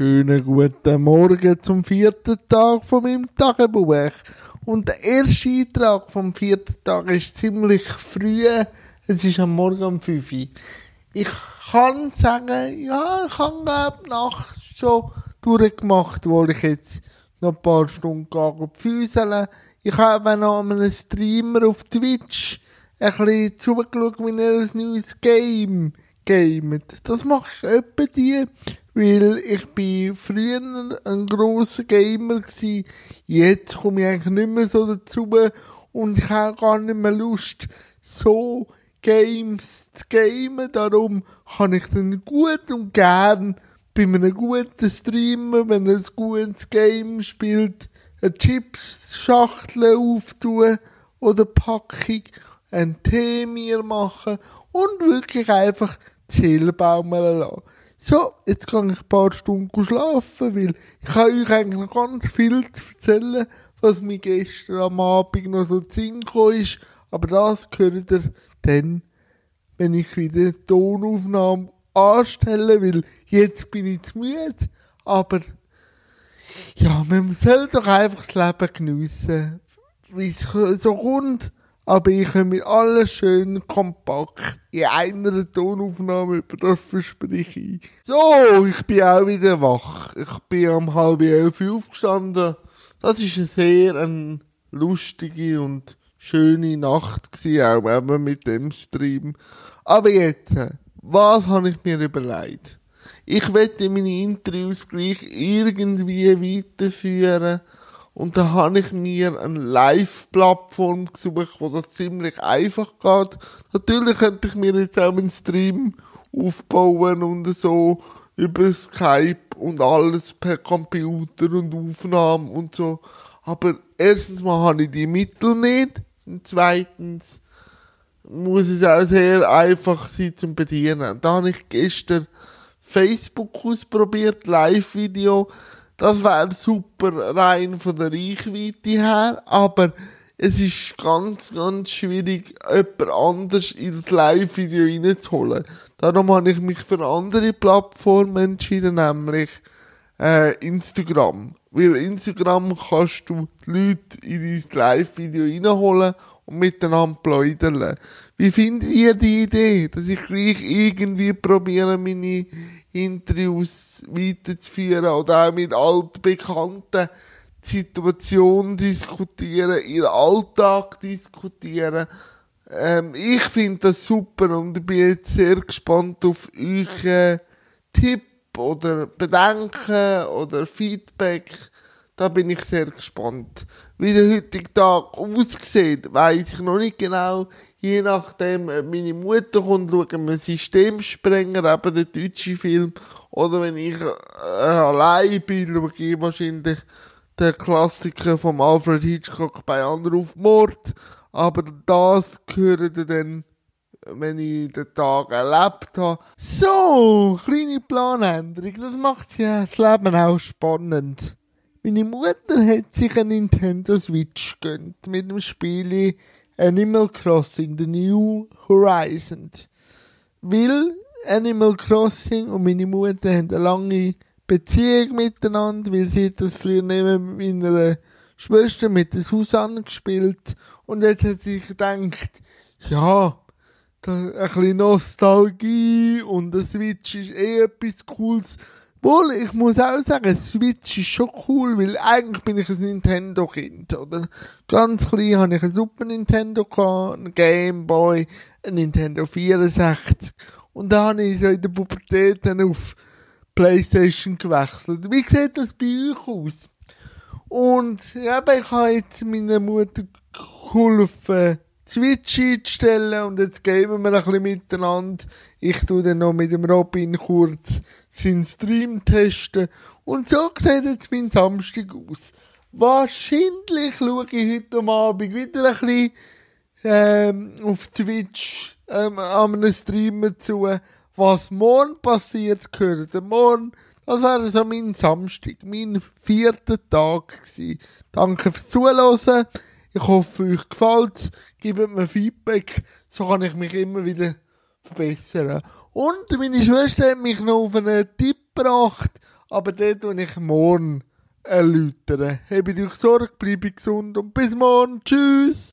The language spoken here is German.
Schönen guten Morgen zum vierten Tag von meinem Tagebuch. Und der erste Eintrag vom vierten Tag ist ziemlich früh. Es ist am Morgen um 5 Uhr. Ich kann sagen, ja, ich habe glaube nachts schon durchgemacht, wo ich jetzt noch ein paar Stunden füßeln. Ich habe noch einen Streamer auf Twitch ein bisschen zugeschaut, wie er ein neues Game gamet. Das mache ich etwa die, weil ich bin früher ein grosser Gamer gsi. Jetzt komme ich eigentlich nicht mehr so dazu und ich habe gar nicht mehr Lust, so Games zu gamen. Darum kann ich dann gut und gern bei einem guten Streamer, wenn er ein gutes Game spielt, eine Chips-Schachtel auftun oder Packung, einen Tee mir machen und wirklich einfach Zählbaumeln lassen. So, jetzt kann ich ein paar Stunden schlafen, weil ich habe euch eigentlich noch ganz viel zu erzählen, was mir gestern am Abend noch so zu ist. Aber das gehört ihr dann, wenn ich wieder die Tonaufnahme anstelle, weil jetzt bin ich zu müde. Aber ja, man soll doch einfach das Leben geniessen, wie es so kommt aber ich habe mit alles schön kompakt in einer Tonaufnahme über das verspreche ich. So, ich bin auch wieder wach. Ich bin um halb elf aufgestanden. Das ist eine sehr eine lustige und schöne Nacht gewesen, auch eben mit dem Stream. Aber jetzt, was habe ich mir überlegt? Ich werde meine Interviews gleich irgendwie weiterführen und da habe ich mir eine Live-Plattform gesucht, wo das ziemlich einfach geht. Natürlich könnte ich mir jetzt auch einen Stream aufbauen und so über Skype und alles per Computer und Aufnahmen und so. Aber erstens mal habe ich die Mittel nicht. Und zweitens muss es auch sehr einfach sein zum Bedienen. Da habe ich gestern Facebook ausprobiert, Live-Video das wäre super rein von der Reichweite her, aber es ist ganz, ganz schwierig, jemand anders in das Live-Video reinzuholen. Darum habe ich mich für eine andere Plattform entschieden, nämlich äh, Instagram. Weil Instagram kannst du die Leute in dein Live-Video reinholen und miteinander pläudern. Wie findet ihr die Idee, dass ich gleich irgendwie probiere, meine Interviews weiterzuführen oder auch mit altbekannten Situationen diskutieren, ihren Alltag diskutieren. Ähm, ich finde das super und ich bin jetzt sehr gespannt auf euren Tipp oder Bedenken oder Feedback. Da bin ich sehr gespannt. Wie der heutige Tag aussieht, weiß ich noch nicht genau je nachdem, meine Mutter kommt, schauen wir Systemsprenger, eben den deutschen Film, oder wenn ich äh, allein bin, schaue ich wahrscheinlich den Klassiker von Alfred Hitchcock bei Anruf Mord, aber das gehört dann, wenn ich den Tag erlebt habe. So, kleine Planänderung, das macht ja das Leben auch spannend. Meine Mutter hat sich ein Nintendo Switch gönnt mit dem Spiel Animal Crossing The New Horizons. Weil Animal Crossing und meine Mutter haben eine lange Beziehung miteinander, weil sie das früher neben meiner Schwester mit der Susanne gespielt und jetzt hat sie gedacht, ja, da ein bisschen Nostalgie und der Switch ist eh etwas Cooles wohl, ich muss auch sagen, Switch ist schon cool, weil eigentlich bin ich ein Nintendo-Kind, oder? Ganz klein habe ich ein Super Nintendo ein Game Boy, ein Nintendo 64. Und dann habe ich so in der Pubertät dann auf Playstation gewechselt. Wie sieht das bei euch aus? Und, ja, ich habe jetzt meiner Mutter geholfen, Switch einzustellen und jetzt gehen wir ein bisschen miteinander. Ich tue dann noch mit dem Robin kurz seinen Stream testen. Und so sieht jetzt mein Samstag aus. Wahrscheinlich schaue ich heute Abend wieder ein bisschen ähm, auf Twitch ähm, an einem Streamer zu. Was morgen passiert, gehört morgen. Das wäre so mein Samstag, mein vierter Tag gewesen. Danke fürs Zuhören. Ich hoffe, euch gefällt Gebt mir Feedback. So kann ich mich immer wieder verbessern. Und meine Schwester hat mich noch auf einen Tipp gebracht. Aber den tue ich morgen erläutern. Habt euch Sorge, bleibe gesund und bis morgen. Tschüss.